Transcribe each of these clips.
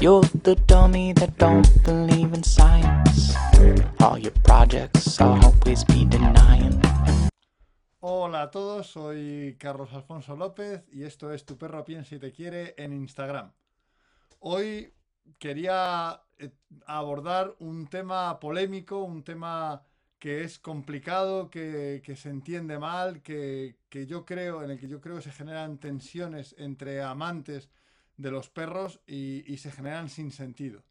You're the dummy that don't believe in science. All your projects always be denying. Hola a todos, soy Carlos Alfonso López y esto es Tu perro piensa y te quiere en Instagram. Hoy quería eh, abordar un tema polémico, un tema que es complicado, que, se entiende mal, que, yo creo, en el que yo creo se generan tensiones entre amantes de los perros y, se generan sin sentido.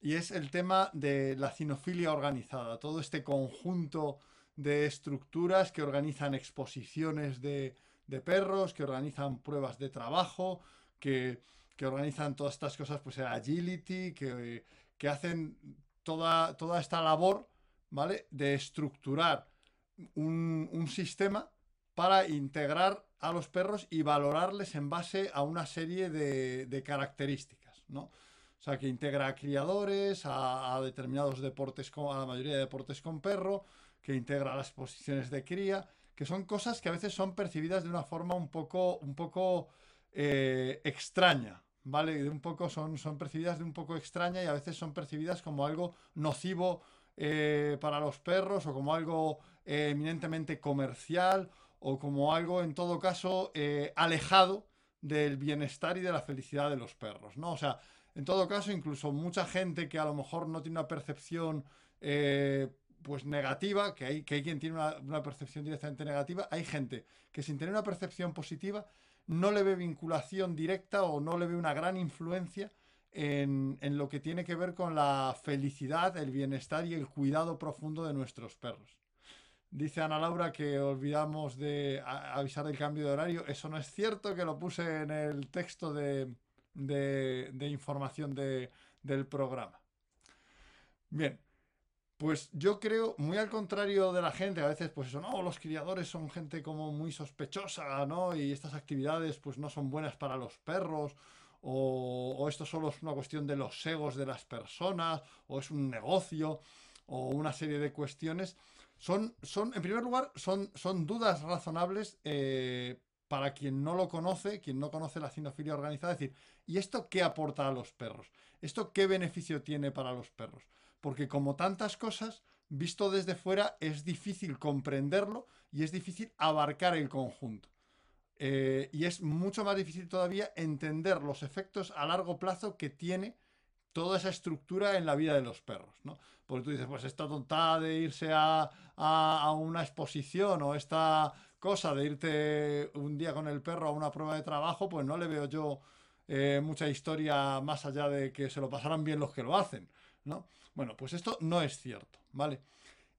Y es el tema de la cinofilia organizada, todo este conjunto de estructuras que organizan exposiciones de, perros, que organizan pruebas de trabajo, que, que organizan todas estas cosas, pues agility, que, que hacen toda, toda esta labor, ¿vale? De estructurar un sistema para integrar a los perros y valorarles en base a una serie de, características, ¿no? O sea, que integra a criadores, a, determinados deportes, a la mayoría de deportes con perro, que integra las posiciones de cría, que son cosas que a veces son percibidas de una forma un poco, un poco eh, extraña, ¿vale? Un poco son, son percibidas de un poco extraña y a veces son percibidas como algo nocivo eh, para los perros o como algo eh, eminentemente comercial o como algo, en todo caso, eh, alejado del bienestar y de la felicidad de los perros, ¿no? O sea, en todo caso, incluso mucha gente que a lo mejor no tiene una percepción eh, pues negativa, que hay, que hay quien tiene una, una, percepción directamente negativa, hay gente que sin tener una percepción positiva no le ve vinculación directa o no le ve una gran influencia en, en lo que tiene que ver con la felicidad, el bienestar y el cuidado profundo de nuestros perros. Dice Ana Laura que olvidamos de avisar del cambio de horario. Eso no es cierto, que lo puse en el texto de, de, información de, del programa. Bien, pues yo creo, muy al contrario de la gente, a veces pues eso, no, los criadores son gente como muy sospechosa, ¿no? Y estas actividades pues no son buenas para los perros, o, o esto solo es una cuestión de los egos de las personas, o es un negocio, o una serie de cuestiones son, son, en primer lugar, son, son dudas razonables eh, para quien no lo conoce, quien no conoce la cinofilia organizada. Es decir, ¿y esto qué aporta a los perros? ¿Esto qué beneficio tiene para los perros? Porque como tantas cosas, visto desde fuera, es difícil comprenderlo y es difícil abarcar el conjunto. Eh, y es mucho más difícil todavía entender los efectos a largo plazo que tiene toda esa estructura en la vida de los perros. Porque tú dices, pues esta tontada de irse a, a, una exposición o esta cosa de irte un día con el perro a una prueba de trabajo, pues no le veo yo eh, mucha historia más allá de que se lo pasaran bien los que lo hacen, ¿no? Bueno, pues esto no es cierto, ¿vale?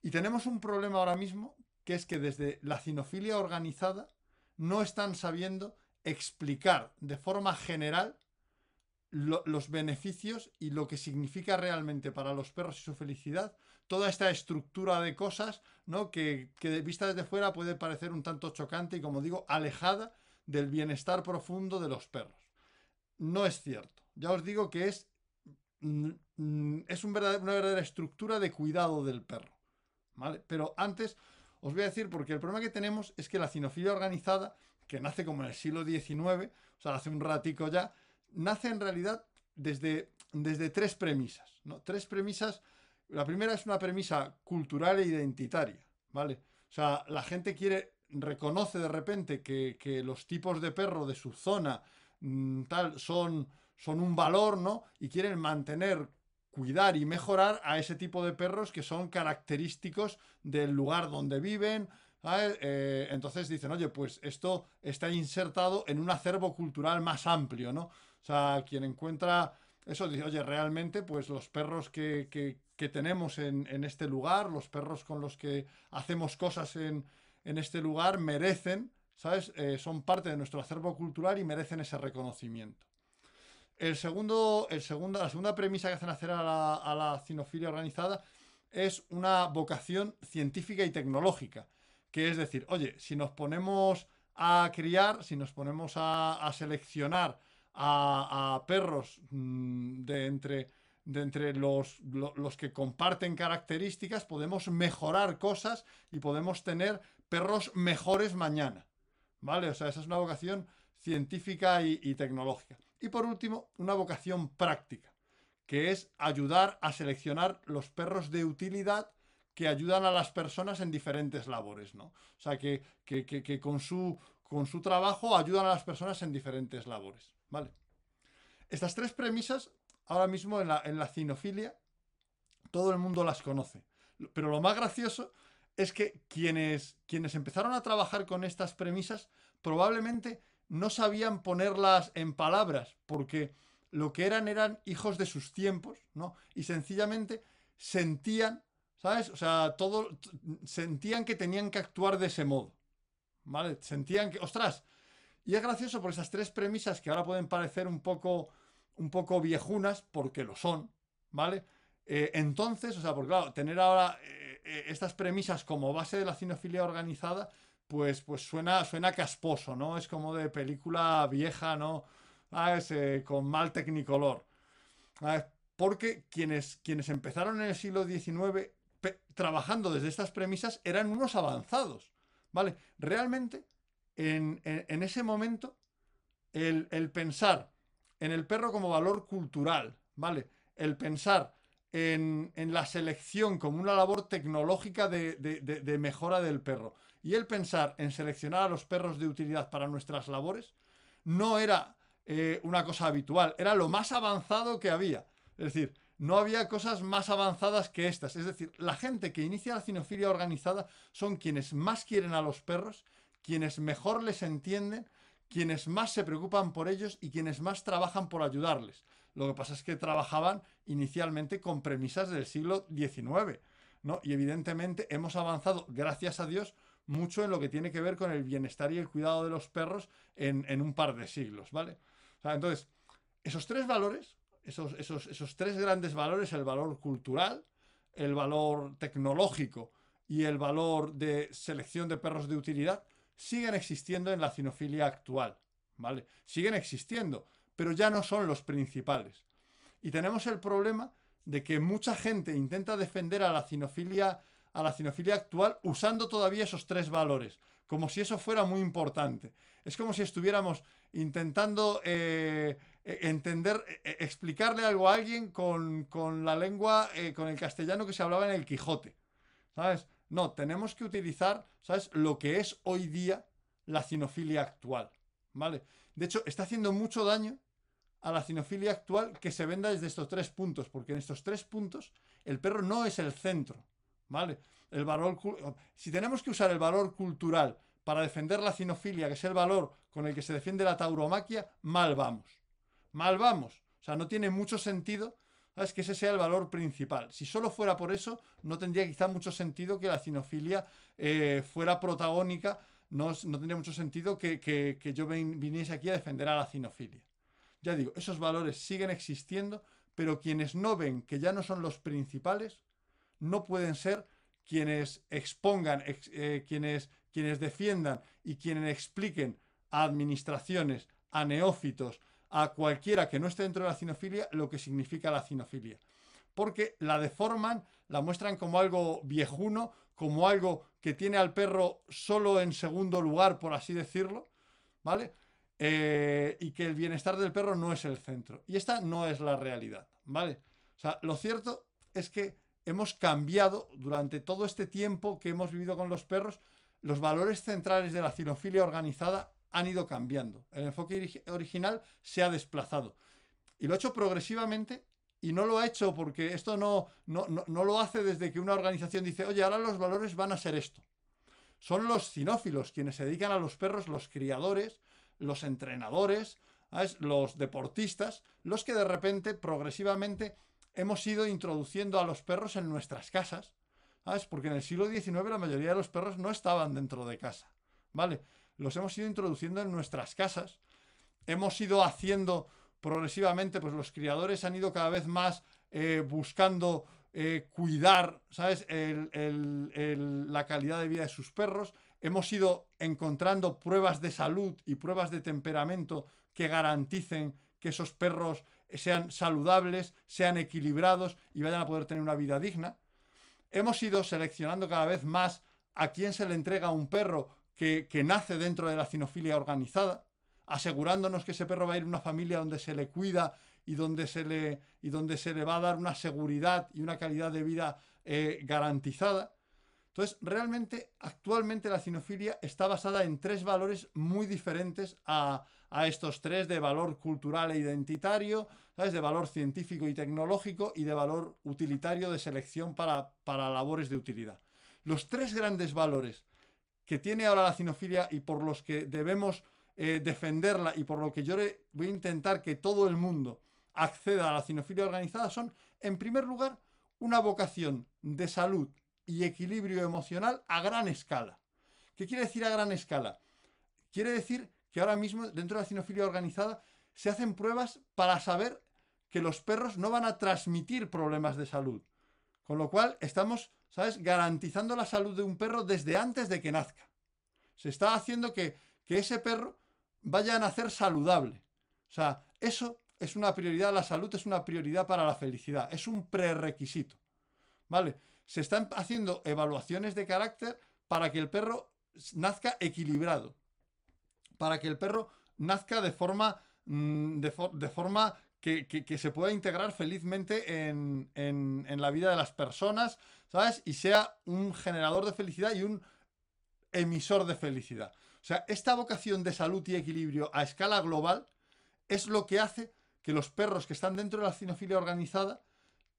Y tenemos un problema ahora mismo, que es que desde la cinofilia organizada no están sabiendo explicar de forma general lo, los beneficios y lo que significa realmente para los perros y su felicidad toda esta estructura de cosas ¿no? que, que vista desde fuera puede parecer un tanto chocante y como digo alejada del bienestar profundo de los perros. No es cierto. Ya os digo que es, mm, es un verdadero, una verdadera estructura de cuidado del perro. ¿vale? Pero antes os voy a decir, porque el problema que tenemos es que la cinofilia organizada, que nace como en el siglo XIX, o sea, hace un ratico ya, nace en realidad desde, desde tres premisas. ¿no? Tres premisas. La primera es una premisa cultural e identitaria, ¿vale? O sea, la gente quiere, reconoce de repente que, que los tipos de perro de su zona mmm, tal son, son un valor, ¿no? Y quieren mantener, cuidar y mejorar a ese tipo de perros que son característicos del lugar donde viven, eh, entonces dicen, oye, pues esto está insertado en un acervo cultural más amplio, ¿no? O sea, quien encuentra eso dice, oye, realmente, pues los perros que, que, tenemos en, en, este lugar, los perros con los que hacemos cosas en, en este lugar, merecen, ¿sabes? Eh, son parte de nuestro acervo cultural y merecen ese reconocimiento. El segundo, el segundo, la segunda premisa que hacen hacer a la, a la cinofilia organizada es una vocación científica y tecnológica, que es decir, oye, si nos ponemos a criar, si nos ponemos a, a seleccionar a, perros mmm, de entre, de entre los, lo, los que comparten características, podemos mejorar cosas y podemos tener perros mejores mañana. ¿Vale? O sea, esa es una vocación científica y, tecnológica. Y por último, una vocación práctica. que es ayudar a seleccionar los perros de utilidad que ayudan a las personas en diferentes labores, ¿no? O sea, que, que, con, su, con su trabajo ayudan a las personas en diferentes labores, ¿vale? Estas tres premisas, ahora mismo en la, cinofilia, todo el mundo las conoce. Pero lo más gracioso es que quienes, quienes empezaron a trabajar con estas premisas probablemente no sabían ponerlas en palabras, porque lo que eran eran hijos de sus tiempos, ¿no? Y sencillamente sentían, ¿sabes? O sea, todo, sentían que tenían que actuar de ese modo, ¿vale? Sentían que, ostras, y es gracioso por esas tres premisas que ahora pueden parecer un poco, un poco viejunas, porque lo son, ¿vale? Eh, entonces, o sea, porque claro, tener ahora eh, eh, estas premisas como base de la cinofilia organizada, pues, pues suena, suena casposo, ¿no? Es como de película vieja, ¿no? con mal tecnicolor. Porque quienes, quienes empezaron en el siglo XIX trabajando desde estas premisas eran unos avanzados, ¿vale? Realmente, en, ese momento, el, pensar en el perro como valor cultural, ¿vale? El pensar en, la selección como una labor tecnológica de, mejora del perro. Y el pensar en seleccionar a los perros de utilidad para nuestras labores no era eh, una cosa habitual, era lo más avanzado que había. Es decir, no había cosas más avanzadas que estas. Es decir, la gente que inicia la cinofilia organizada son quienes más quieren a los perros, quienes mejor les entienden, quienes más se preocupan por ellos y quienes más trabajan por ayudarles. Lo que pasa es que trabajaban inicialmente con premisas del siglo XIX, ¿no? Y evidentemente hemos avanzado, gracias a Dios, mucho en lo que tiene que ver con el bienestar y el cuidado de los perros en, un par de siglos, ¿vale? entonces, esos tres valores, esos, esos, esos tres grandes valores, el valor cultural, el valor tecnológico y el valor de selección de perros de utilidad, siguen existiendo en la cinofilia actual, ¿vale? Siguen existiendo pero ya no son los principales. Y tenemos el problema de que mucha gente intenta defender a la cinofilia, a la cinofilia actual usando todavía esos tres valores, como si eso fuera muy importante. Es como si estuviéramos intentando eh, eh, entender, eh, explicarle algo a alguien con, la lengua, con el castellano que se hablaba en el Quijote. ¿Sabes? No, tenemos que utilizar, ¿sabes? Lo que es hoy día la cinofilia actual. ¿Vale? De hecho, está haciendo mucho daño a la cinofilia actual que se venda desde estos tres puntos, porque en estos tres puntos el perro no es el centro, ¿vale? El valor, si tenemos que usar el valor cultural para defender la cinofilia, que es el valor con el que se defiende la tauromaquia, mal vamos. Mal vamos. O sea, no tiene mucho sentido ¿sabes? que ese sea el valor principal. Si solo fuera por eso, no tendría quizá mucho sentido que la cinofilia eh, fuera protagónica no, tendría mucho sentido que, yo viniese aquí a defender a la cinofilia. Ya digo, esos valores siguen existiendo, pero quienes no ven que ya no son los principales, no pueden ser quienes expongan, eh, quienes, quienes defiendan y quienes expliquen a administraciones, a neófitos, a cualquiera que no esté dentro de la cinofilia, lo que significa la cinofilia. Porque la deforman, la muestran como algo viejuno, como algo que tiene al perro solo en segundo lugar, por así decirlo, ¿vale? Eh, y que el bienestar del perro no es el centro. Y esta no es la realidad, ¿vale? O sea, lo cierto es que hemos cambiado durante todo este tiempo que hemos vivido con los perros, los valores centrales de la cinofilia organizada han ido cambiando. El enfoque original se ha desplazado. Y lo ha hecho progresivamente y no lo ha hecho porque esto no, no, lo hace desde que una organización dice, oye, ahora los valores van a ser esto. Son los cinófilos quienes se dedican a los perros, los criadores, los entrenadores, los deportistas, los que de repente, progresivamente, hemos ido introduciendo a los perros en nuestras casas. ¿sabes? Porque en el siglo XIX la mayoría de los perros no estaban dentro de casa. ¿Vale? Los hemos ido introduciendo en nuestras casas. Hemos ido haciendo progresivamente, pues los criadores han ido cada vez más eh, buscando eh, cuidar, ¿sabes?, la calidad de vida de sus perros. Hemos ido encontrando pruebas de salud y pruebas de temperamento que garanticen que esos perros sean saludables, sean equilibrados y vayan a poder tener una vida digna. Hemos ido seleccionando cada vez más a quién se le entrega un perro que, nace dentro de la cinofilia organizada asegurándonos que ese perro va a ir a una familia donde se le cuida y donde se le, y donde se le va a dar una seguridad y una calidad de vida eh, garantizada. Entonces, realmente, actualmente la cinofilia está basada en tres valores muy diferentes a, a estos tres de valor cultural e identitario, ¿sabes? de valor científico y tecnológico y de valor utilitario de selección para, para labores de utilidad. Los tres grandes valores que tiene ahora la cinofilia y por los que debemos eh, defenderla y por lo que yo voy a intentar que todo el mundo acceda a la cinofilia organizada son, en primer lugar, una vocación de salud y equilibrio emocional a gran escala. ¿Qué quiere decir a gran escala? Quiere decir que ahora mismo dentro de la cinofilia organizada se hacen pruebas para saber que los perros no van a transmitir problemas de salud. Con lo cual estamos, ¿sabes?, garantizando la salud de un perro desde antes de que nazca. Se está haciendo que, que ese perro vaya a nacer saludable. O sea, eso es una prioridad, la salud es una prioridad para la felicidad, es un prerequisito. ¿Vale? Se están haciendo evaluaciones de carácter para que el perro nazca equilibrado, para que el perro nazca de forma, mm, de, forma que, se pueda integrar felizmente en, la vida de las personas, ¿sabes? Y sea un generador de felicidad y un emisor de felicidad. O sea, esta vocación de salud y equilibrio a escala global es lo que hace que los perros que están dentro de la cinofilia organizada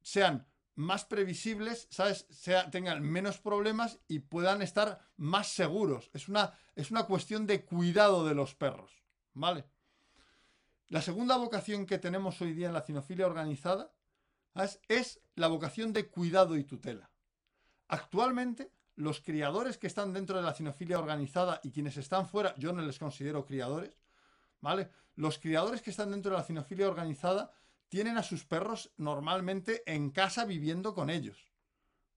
sean más previsibles, ¿sabes? Tengan menos problemas y puedan estar más seguros. Es una, es una cuestión de cuidado de los perros, ¿vale? La segunda vocación que tenemos hoy día en la cinofilia organizada es la vocación de cuidado y tutela. Actualmente, los criadores que están dentro de la cinofilia organizada y quienes están fuera, yo no les considero criadores, ¿vale? Los criadores que están dentro de la cinofilia organizada tienen a sus perros normalmente en casa viviendo con ellos,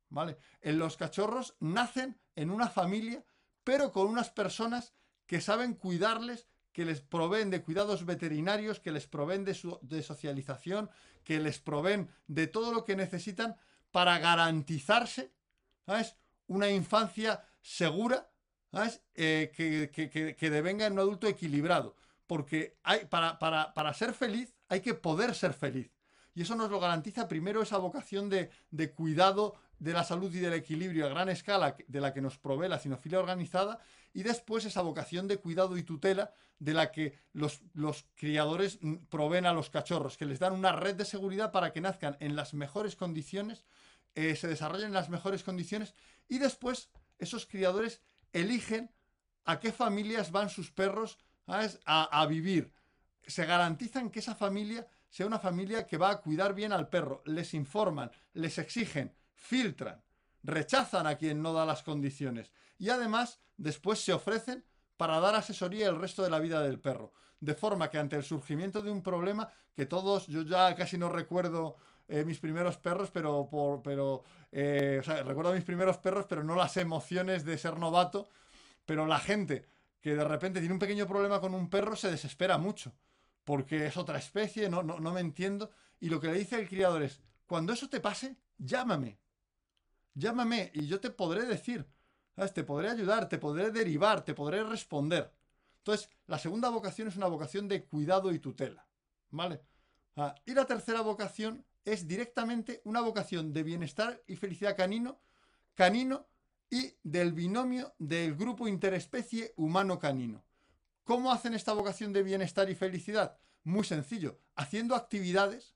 ¿vale? En los cachorros nacen en una familia, pero con unas personas que saben cuidarles, que les proveen de cuidados veterinarios, que les proveen de, de socialización, que les proveen de todo lo que necesitan para garantizarse, una infancia segura. Eh, que, que, devenga en un adulto equilibrado. Porque hay, para, para, ser feliz hay que poder ser feliz. Y eso nos lo garantiza primero esa vocación de, cuidado de la salud y del equilibrio a gran escala de la que nos provee la sinofilia organizada y después esa vocación de cuidado y tutela de la que los, los, criadores proveen a los cachorros, que les dan una red de seguridad para que nazcan en las mejores condiciones eh, se desarrollen en las mejores condiciones y después esos criadores eligen a qué familias van sus perros A, vivir. Se garantizan que esa familia sea una familia que va a cuidar bien al perro. Les informan, les exigen, filtran, rechazan a quien no da las condiciones. Y además, después se ofrecen para dar asesoría el resto de la vida del perro. De forma que ante el surgimiento de un problema, que todos, yo ya casi no recuerdo eh, mis primeros perros, pero por, pero, eh, o sea, recuerdo mis primeros perros, pero no las emociones de ser novato. Pero la gente que de repente tiene un pequeño problema con un perro se desespera mucho, porque es otra especie, no, no, no me entiendo. Y lo que le dice el criador es, cuando eso te pase, llámame. Llámame y yo te podré decir. Te podré ayudar, te podré derivar, te podré responder. Entonces, la segunda vocación es una vocación de cuidado y tutela, ¿vale? Ah, y la tercera vocación es directamente una vocación de bienestar y felicidad canino, canino y del binomio del grupo interespecie humano-canino. ¿Cómo hacen esta vocación de bienestar y felicidad? Muy sencillo, haciendo actividades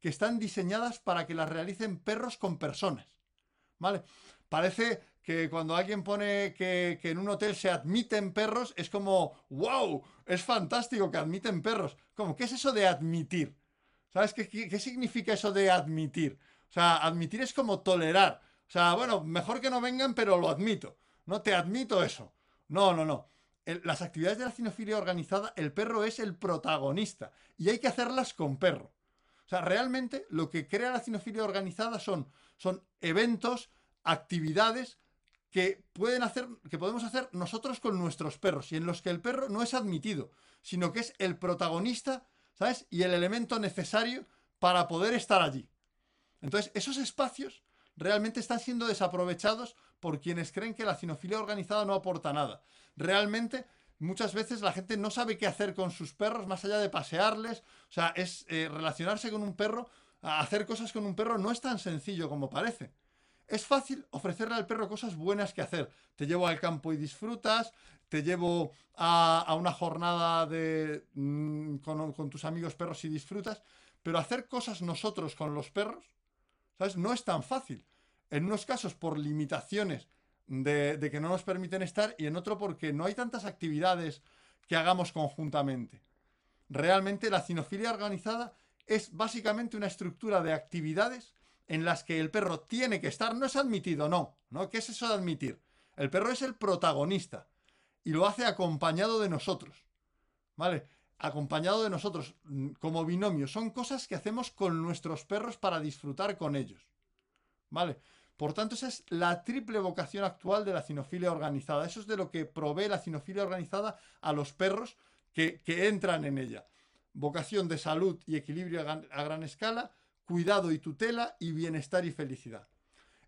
que están diseñadas para que las realicen perros con personas. ¿Vale? Parece que cuando alguien pone que, en un hotel se admiten perros, es como, wow, es fantástico que admiten perros. ¿Cómo? ¿Qué es eso de admitir? ¿Sabes qué, significa eso de admitir? O sea, admitir es como tolerar. O sea, bueno, mejor que no vengan, pero lo admito. No te admito eso. No, no, no. las actividades de la cinofilia organizada, el perro es el protagonista y hay que hacerlas con perro. O sea, realmente lo que crea la cinofilia organizada son, son eventos, actividades que pueden hacer, que podemos hacer nosotros con nuestros perros y en los que el perro no es admitido, sino que es el protagonista ¿sabes? Y el elemento necesario para poder estar allí. Entonces, esos espacios realmente están siendo desaprovechados por quienes creen que la cinofilia organizada no aporta nada. Realmente, muchas veces la gente no sabe qué hacer con sus perros más allá de pasearles. O sea, es eh, relacionarse con un perro, hacer cosas con un perro no es tan sencillo como parece. Es fácil ofrecerle al perro cosas buenas que hacer. Te llevo al campo y disfrutas, te llevo a, una jornada de, mm, con, tus amigos perros y disfrutas, pero hacer cosas nosotros con los perros, ¿sabes? No es tan fácil. En unos casos por limitaciones de, que no nos permiten estar y en otro porque no hay tantas actividades que hagamos conjuntamente. Realmente la cinofilia organizada es básicamente una estructura de actividades en las que el perro tiene que estar, no es admitido, no, ¿no? ¿Qué es eso de admitir? El perro es el protagonista y lo hace acompañado de nosotros, ¿vale? Acompañado de nosotros mm, como binomio. Son cosas que hacemos con nuestros perros para disfrutar con ellos, ¿vale? Por tanto, esa es la triple vocación actual de la cinofilia organizada. Eso es de lo que provee la cinofilia organizada a los perros que, que entran en ella. Vocación de salud y equilibrio a gran escala, cuidado y tutela y bienestar y felicidad.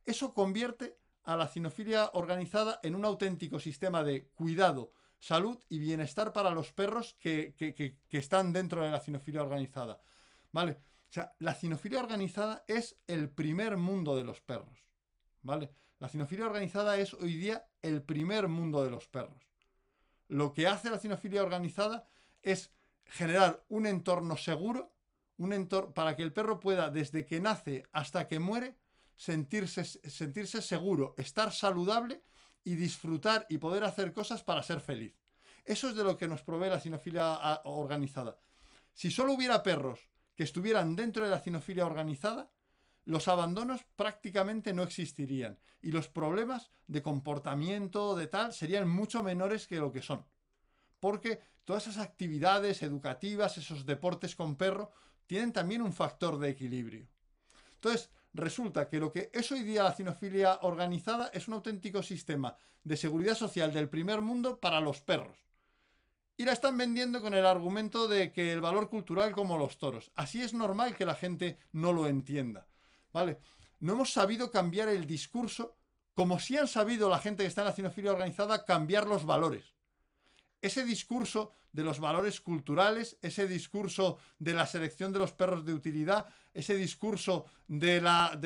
Eso convierte a la cinofilia organizada en un auténtico sistema de cuidado, salud y bienestar para los perros que, están dentro de la cinofilia organizada. ¿Vale? O sea, la cinofilia organizada es el primer mundo de los perros. La cinofilia organizada es hoy día el primer mundo de los perros. Lo que hace la cinofilia organizada es generar un entorno seguro un entorno para que el perro pueda, desde que nace hasta que muere, sentirse, sentirse seguro, estar saludable y disfrutar y poder hacer cosas para ser feliz. Eso es de lo que nos provee la cinofilia organizada. Si solo hubiera perros que estuvieran dentro de la cinofilia organizada, los abandonos prácticamente no existirían y los problemas de comportamiento de tal serían mucho menores que lo que son. Porque todas esas actividades educativas, esos deportes con perro, tienen también un factor de equilibrio. Entonces, resulta que lo que es hoy día la cinofilia organizada es un auténtico sistema de seguridad social del primer mundo para los perros. Y la están vendiendo con el argumento de que el valor cultural como los toros. Así es normal que la gente no lo entienda. ¿Vale? No hemos sabido cambiar el discurso como si han sabido la gente que está en la cinofilia organizada cambiar los valores ese discurso de los valores culturales, ese discurso de la selección de los perros de utilidad, ese discurso de la,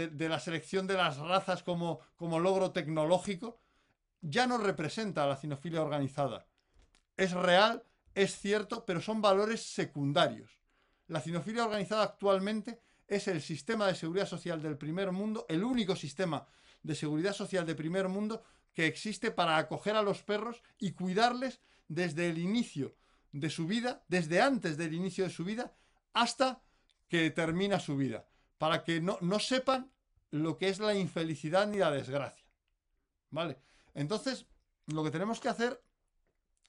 selección de las razas como, logro tecnológico, ya no representa a la cinofilia organizada. Es real, es cierto, pero son valores secundarios. La cinofilia organizada actualmente es el sistema de seguridad social del primer mundo, el único sistema de seguridad social de primer mundo que existe para acoger a los perros y cuidarles desde el inicio de su vida, desde antes del inicio de su vida, hasta que termina su vida, para que no, no sepan lo que es la infelicidad ni la desgracia. ¿Vale? Entonces, lo que tenemos que hacer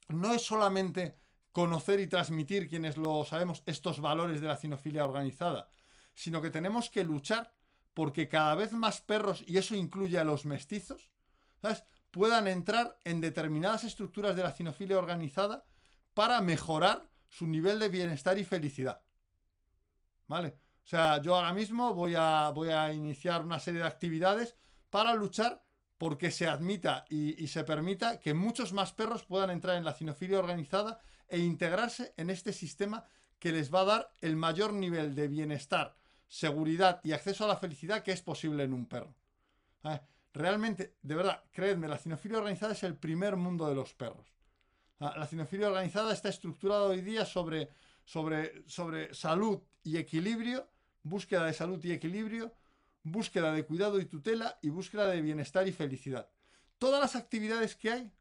no es solamente conocer y transmitir, quienes lo sabemos, estos valores de la cinofilia organizada, sino que tenemos que luchar porque cada vez más perros, y eso incluye a los mestizos, puedan entrar en determinadas estructuras de la cinofilia organizada para mejorar su nivel de bienestar y felicidad. ¿Vale? O sea, yo ahora mismo voy a, voy a iniciar una serie de actividades para luchar porque se admita y, y, se permita que muchos más perros puedan entrar en la cinofilia organizada e integrarse en este sistema que les va a dar el mayor nivel de bienestar, seguridad y acceso a la felicidad que es posible en un perro. ¿Vale? Realmente, de verdad, creedme, la cinofilia organizada es el primer mundo de los perros. Ah, la cinofilia organizada está estructurada hoy día sobre, sobre, sobre salud y equilibrio, búsqueda de salud y equilibrio, búsqueda de cuidado y tutela y búsqueda de bienestar y felicidad. Todas las actividades que hay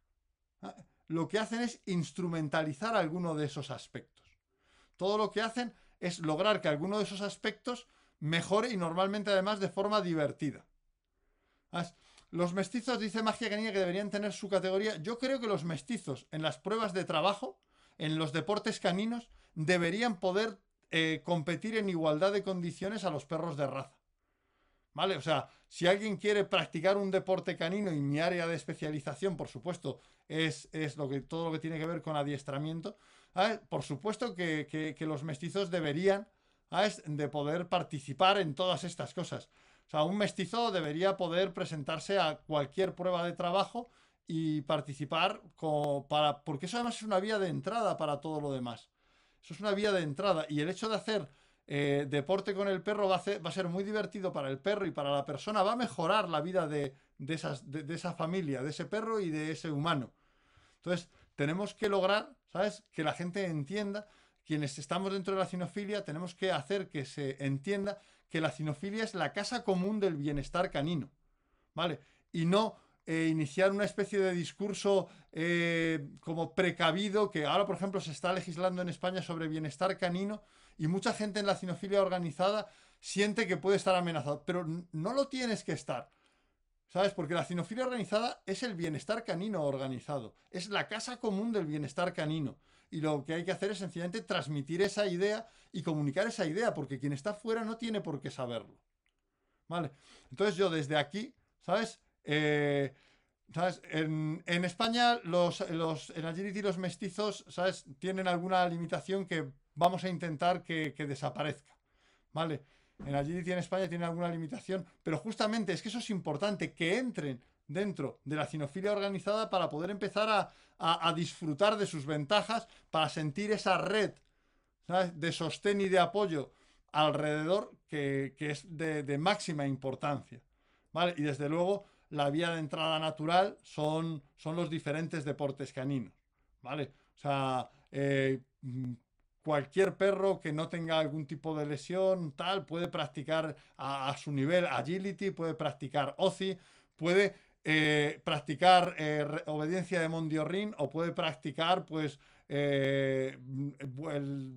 ah, lo que hacen es instrumentalizar alguno de esos aspectos. Todo lo que hacen es lograr que alguno de esos aspectos mejore y normalmente además de forma divertida. Los mestizos, dice Magia Canina, que deberían tener su categoría. Yo creo que los mestizos en las pruebas de trabajo, en los deportes caninos, deberían poder eh, competir en igualdad de condiciones a los perros de raza. ¿Vale? O sea, si alguien quiere practicar un deporte canino y mi área de especialización, por supuesto, es, lo que, todo lo que tiene que ver con adiestramiento, por supuesto que, los mestizos deberían de poder participar en todas estas cosas. O sea, un mestizo debería poder presentarse a cualquier prueba de trabajo y participar para, porque eso además es una vía de entrada para todo lo demás. Eso es una vía de entrada y el hecho de hacer eh, deporte con el perro va a, ser muy divertido para el perro y para la persona, va a mejorar la vida de, de, esa familia, de ese perro y de ese humano. Entonces, tenemos que lograr, ¿sabes? Que la gente entienda, quienes estamos dentro de la cinofilia, tenemos que hacer que se entienda que la cinofilia es la casa común del bienestar canino, ¿vale? Y no eh, iniciar una especie de discurso eh, como precavido, que ahora, por ejemplo, se está legislando en España sobre bienestar canino y mucha gente en la cinofilia organizada siente que puede estar amenazado, pero no lo tienes que estar. ¿Sabes? Porque la cinofilia organizada es el bienestar canino organizado, es la casa común del bienestar canino. Y lo que hay que hacer es sencillamente transmitir esa idea y comunicar esa idea, porque quien está fuera no tiene por qué saberlo. ¿Vale? Entonces yo desde aquí, ¿sabes? Eh, ¿sabes? En, España los, los, en Agility los mestizos, ¿sabes? Tienen alguna limitación que vamos a intentar que, que desaparezca. ¿Vale? En Agility en España tiene alguna limitación, pero justamente es que eso es importante, que entren dentro de la cinofilia organizada para poder empezar a, disfrutar de sus ventajas, para sentir esa red de sostén y de apoyo alrededor que, es de, máxima importancia. ¿vale? Y desde luego la vía de entrada natural son, son los diferentes deportes caninos. ¿vale? O sea, eh, cualquier perro que no tenga algún tipo de lesión, tal, puede practicar a, su nivel agility, puede practicar OCI, puede eh, practicar eh, obediencia de Mondiorrin o puede practicar, pues, eh,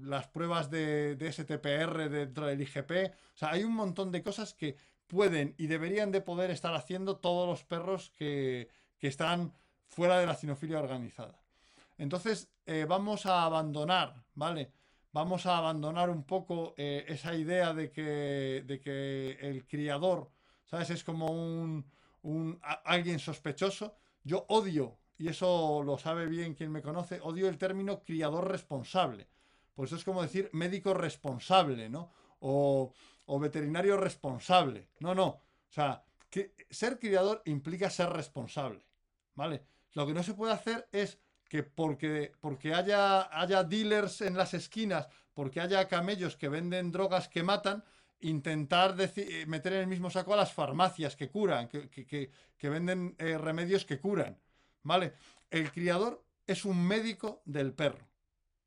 las pruebas de, STPR dentro del IGP. O sea, hay un montón de cosas que pueden y deberían de poder estar haciendo todos los perros que, que están fuera de la cinofilia organizada. Entonces, vamos a abandonar, ¿vale? Vamos a abandonar un poco esa idea de que, de que el criador, ¿sabes? Es como un, un, alguien sospechoso. Yo odio, y eso lo sabe bien quien me conoce, odio el término criador responsable. Pues eso es como decir médico responsable, ¿no? O, veterinario responsable. No, no. O sea, que ser criador implica ser responsable. ¿Vale? Lo que no se puede hacer es que porque, porque haya, haya dealers en las esquinas, porque haya camellos que venden drogas que matan, intentar eh, meter en el mismo saco a las farmacias que curan, que, venden eh, remedios que curan. ¿Vale? El criador es un médico del perro.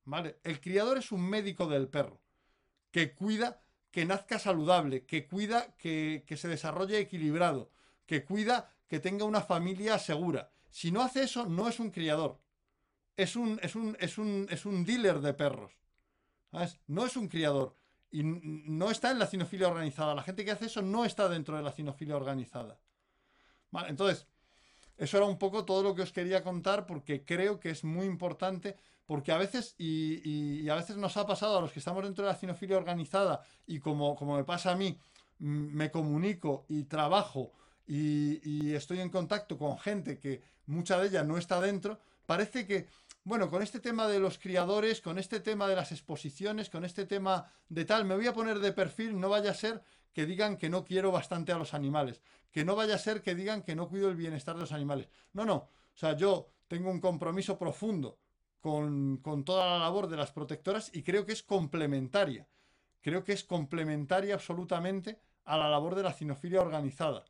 ¿Vale? El criador es un médico del perro. Que cuida que nazca saludable, que cuida que, se desarrolle equilibrado, que cuida que tenga una familia segura. Si no hace eso, no es un criador. Es un, dealer de perros. No es un criador. Y no está en la cinofilia organizada. La gente que hace eso no está dentro de la cinofilia organizada. Vale, entonces, eso era un poco todo lo que os quería contar porque creo que es muy importante. Porque a veces, y, a veces nos ha pasado a los que estamos dentro de la cinofilia organizada, y como, como me pasa a mí, me comunico y trabajo y, y estoy en contacto con gente que mucha de ella no está dentro, parece que bueno, con este tema de los criadores, con este tema de las exposiciones, con este tema de tal, me voy a poner de perfil, no vaya a ser que digan que no quiero bastante a los animales, que no vaya a ser que digan que no cuido el bienestar de los animales. No, no, o sea, yo tengo un compromiso profundo con, toda la labor de las protectoras y creo que es complementaria. Creo que es complementaria absolutamente a la labor de la cinofilia organizada.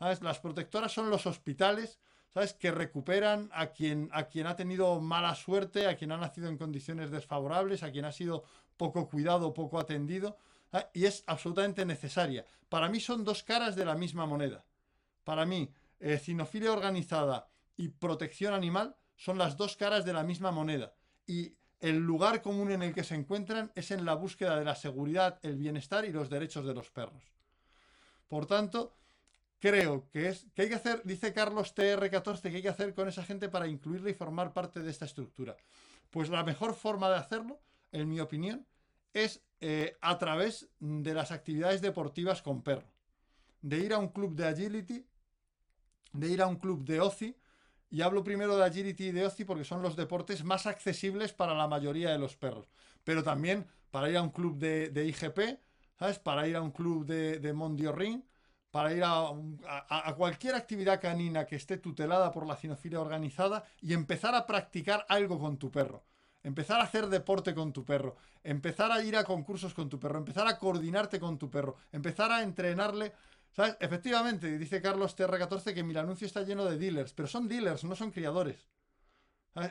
Las protectoras son los hospitales ¿sabes? Que recuperan a quien, a quien ha tenido mala suerte, a quien ha nacido en condiciones desfavorables, a quien ha sido poco cuidado, poco atendido, y es absolutamente necesaria. Para mí son dos caras de la misma moneda. Para mí, eh, cinofilia organizada y protección animal son las dos caras de la misma moneda. Y el lugar común en el que se encuentran es en la búsqueda de la seguridad, el bienestar y los derechos de los perros. Por tanto, creo que es que hay que hacer, dice Carlos TR14, que hay que hacer con esa gente para incluirla y formar parte de esta estructura. Pues la mejor forma de hacerlo, en mi opinión, es eh, a través de las actividades deportivas con perro. De ir a un club de agility, de ir a un club de OCI, y hablo primero de agility y de OCI porque son los deportes más accesibles para la mayoría de los perros. Pero también para ir a un club de, IGP, ¿sabes? Para ir a un club de, de Mondio Ring, para ir a, a- cualquier actividad canina que esté tutelada por la cinofilia organizada y empezar a practicar algo con tu perro. Empezar a hacer deporte con tu perro, empezar a ir a concursos con tu perro, empezar a coordinarte con tu perro, empezar a entrenarle. ¿Sabes? Efectivamente, dice Carlos TR14 que mi anuncio está lleno de dealers, pero son dealers, no son criadores.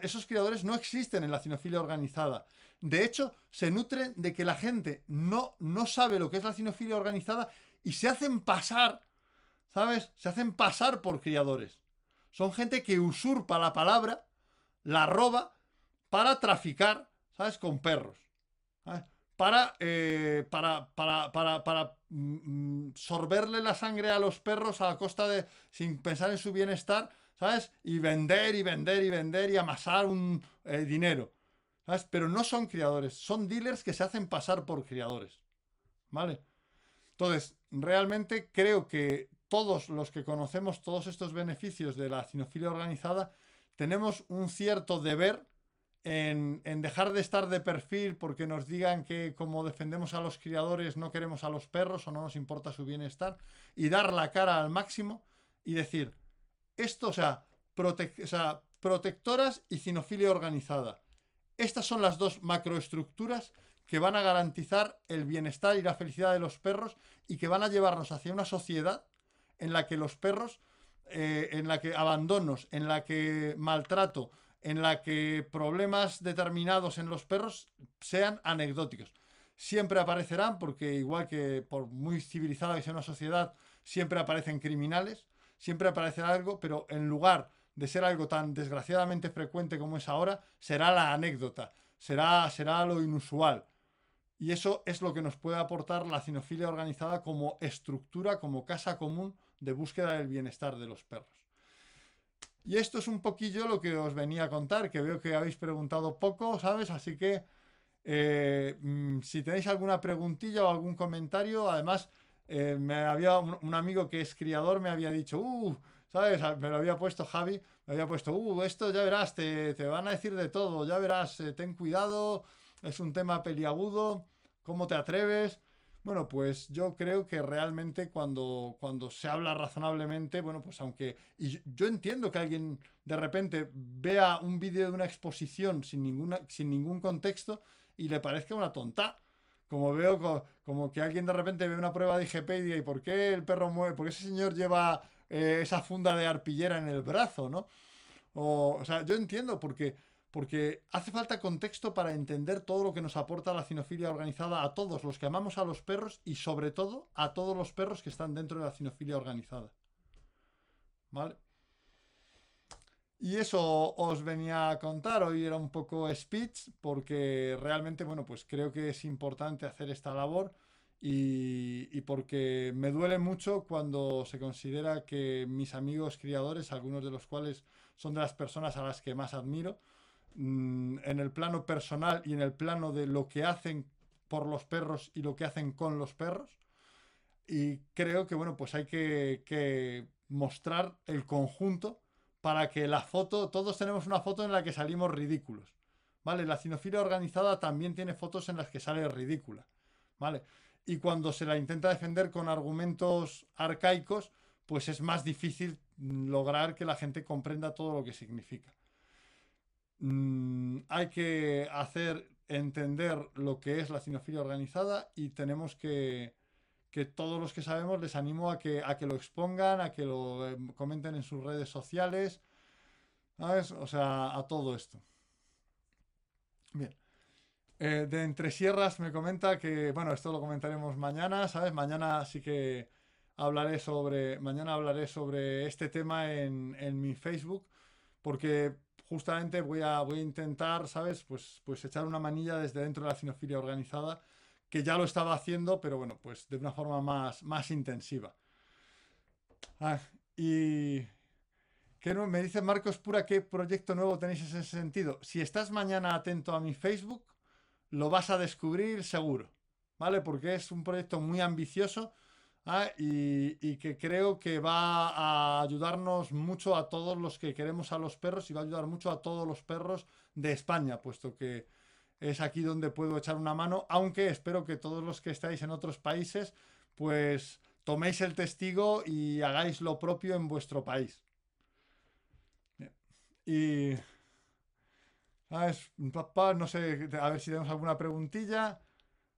Esos criadores no existen en la cinofilia organizada. De hecho, se nutren de que la gente no, no sabe lo que es la cinofilia organizada y se hacen pasar, ¿sabes? Se hacen pasar por criadores. Son gente que usurpa la palabra, la roba para traficar, ¿sabes? Con perros. ¿sabes? Para, eh, para, para, para, para mm, mm, sorberle la sangre a los perros a costa de, sin pensar en su bienestar, ¿sabes? Y vender y vender y vender y amasar un eh, dinero. ¿sabes? Pero no son criadores, son dealers que se hacen pasar por criadores. ¿Vale? Entonces, realmente creo que todos los que conocemos todos estos beneficios de la cinofilia organizada, tenemos un cierto deber en, en dejar de estar de perfil porque nos digan que como defendemos a los criadores no queremos a los perros o no nos importa su bienestar y dar la cara al máximo y decir, esto, o sea, o sea, protectoras y cinofilia organizada. Estas son las dos macroestructuras que van a garantizar el bienestar y la felicidad de los perros y que van a llevarnos hacia una sociedad en la que los perros, eh, en la que abandonos, en la que maltrato, en la que problemas determinados en los perros sean anecdóticos. Siempre aparecerán, porque igual que por muy civilizada que sea una sociedad, siempre aparecen criminales, siempre aparecerá algo, pero en lugar de ser algo tan desgraciadamente frecuente como es ahora, será la anécdota, será, será lo inusual. Y eso es lo que nos puede aportar la cinofilia organizada como estructura, como casa común de búsqueda del bienestar de los perros. Y esto es un poquillo lo que os venía a contar, que veo que habéis preguntado poco, ¿sabes? Así que eh, mm, si tenéis alguna preguntilla o algún comentario, además eh, me había un, amigo que es criador me había dicho, uh, ¿sabes? Me lo había puesto Javi, me había puesto, uh, esto ya verás, te, te van a decir de todo, ya verás, eh, ten cuidado, es un tema peliagudo, ¿cómo te atreves? Bueno, pues yo creo que realmente cuando, cuando se habla razonablemente, bueno, pues aunque... Y yo, entiendo que alguien de repente vea un vídeo de una exposición sin, ninguna, sin ningún contexto y le parezca una tonta. Como veo co- como que alguien de repente ve una prueba de IGP ¿y por qué el perro mueve? ¿Por qué ese señor lleva eh, esa funda de arpillera en el brazo, no? O, o sea, yo entiendo porque, porque hace falta contexto para entender todo lo que nos aporta la cinofilia organizada a todos los que amamos a los perros y sobre todo a todos los perros que están dentro de la cinofilia organizada. ¿Vale? Y eso os venía a contar, hoy era un poco speech, porque realmente, bueno, pues creo que es importante hacer esta labor y, y porque me duele mucho cuando se considera que mis amigos criadores, algunos de los cuales son de las personas a las que más admiro, mm, en el plano personal y en el plano de lo que hacen por los perros y lo que hacen con los perros. Y creo que, bueno, pues hay que, que mostrar el conjunto para que la foto, todos tenemos una foto en la que salimos ridículos. ¿Vale? La cinofilia organizada también tiene fotos en las que sale ridícula. ¿Vale? Y cuando se la intenta defender con argumentos arcaicos, pues es más difícil lograr que la gente comprenda todo lo que significa. Mm, hay que hacer entender lo que es la cinofilia organizada y tenemos que, que todos los que sabemos les animo a que, a que lo expongan, a que lo eh, comenten en sus redes sociales, ¿sabes? O sea, a todo esto. Bien. Eh, de Entre Sierras me comenta que, bueno, esto lo comentaremos mañana, ¿sabes? Mañana sí que hablaré sobre, mañana hablaré sobre este tema en, en mi Facebook, porque justamente voy a, voy a intentar, ¿sabes? Pues, pues echar una manilla desde dentro de la cinofilia organizada, que ya lo estaba haciendo, pero bueno, pues de una forma más, más intensiva. Ah, y ¿qué no- me dice Marcos Pura qué proyecto nuevo tenéis en ese sentido. Si estás mañana atento a mi Facebook, lo vas a descubrir seguro, ¿vale? Porque es un proyecto muy ambicioso ah, y, que creo que va a ayudarnos mucho a todos los que queremos a los perros y va a ayudar mucho a todos los perros de España, puesto que es aquí donde puedo echar una mano, aunque espero que todos los que estáis en otros países, pues toméis el testigo y hagáis lo propio en vuestro país. Y... ¿Sabes? Papá, no sé, a ver si tenemos alguna preguntilla.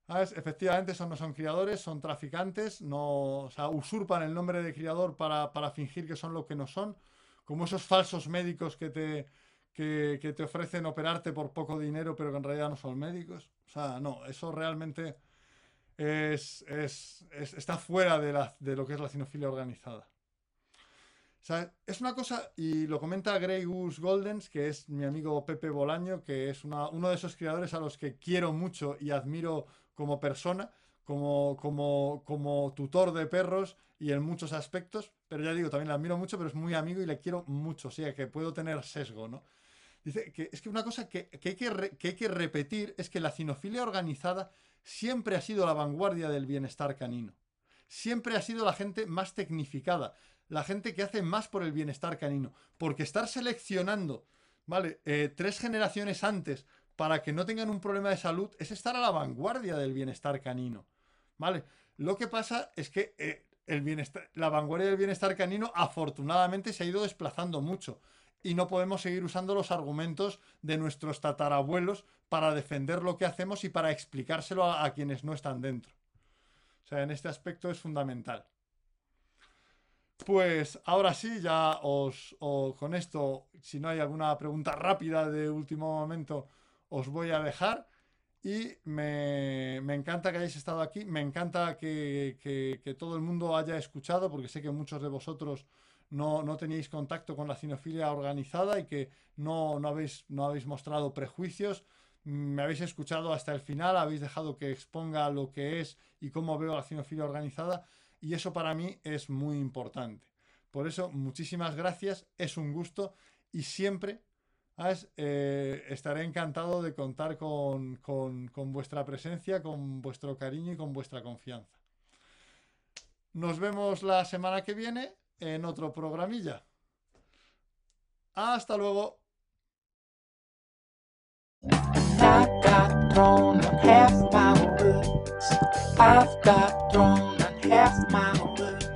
Efectivamente, esos no son criadores, son traficantes, no, usurpan el nombre de criador para, para fingir que son lo que no son, como esos falsos médicos que te, que, que, te ofrecen operarte por poco dinero, pero que en realidad no son médicos. O sea, no, eso realmente es, es, está fuera de, la, de, lo que es la cinofilia organizada. Es una cosa, y lo comenta Grey Goose Goldens, que es mi amigo Pepe Bolaño, que es una, uno de esos creadores a los que quiero mucho y admiro como persona, como, como, como tutor de perros y en muchos aspectos, pero ya digo, también le admiro mucho, pero es muy amigo y le quiero mucho, o sea, que puedo tener sesgo, ¿no? Dice que es que una cosa que, que, hay, que, que hay que repetir es que la cinofilia organizada siempre ha sido la vanguardia del bienestar canino. Siempre ha sido la gente más tecnificada, la gente que hace más por el bienestar canino. Porque estar seleccionando, ¿vale? Eh, tres generaciones antes para que no tengan un problema de salud es estar a la vanguardia del bienestar canino. ¿Vale? Lo que pasa es que eh, el bienestar, la vanguardia del bienestar canino afortunadamente se ha ido desplazando mucho y no podemos seguir usando los argumentos de nuestros tatarabuelos para defender lo que hacemos y para explicárselo a, a quienes no están dentro. O sea, en este aspecto es fundamental. Pues ahora sí, ya os, con esto, si no hay alguna pregunta rápida de último momento, os voy a dejar. Y me, encanta que hayáis estado aquí, me encanta que, todo el mundo haya escuchado, porque sé que muchos de vosotros no, no teníais contacto con la cinofilia organizada y que no, no, habéis, no habéis mostrado prejuicios. Me habéis escuchado hasta el final, habéis dejado que exponga lo que es y cómo veo la cinofilia organizada. Y eso para mí es muy importante. Por eso, muchísimas gracias, es un gusto y siempre eh, estaré encantado de contar con, vuestra presencia, con vuestro cariño y con vuestra confianza. Nos vemos la semana que viene en otro programilla. Hasta luego. cast my words.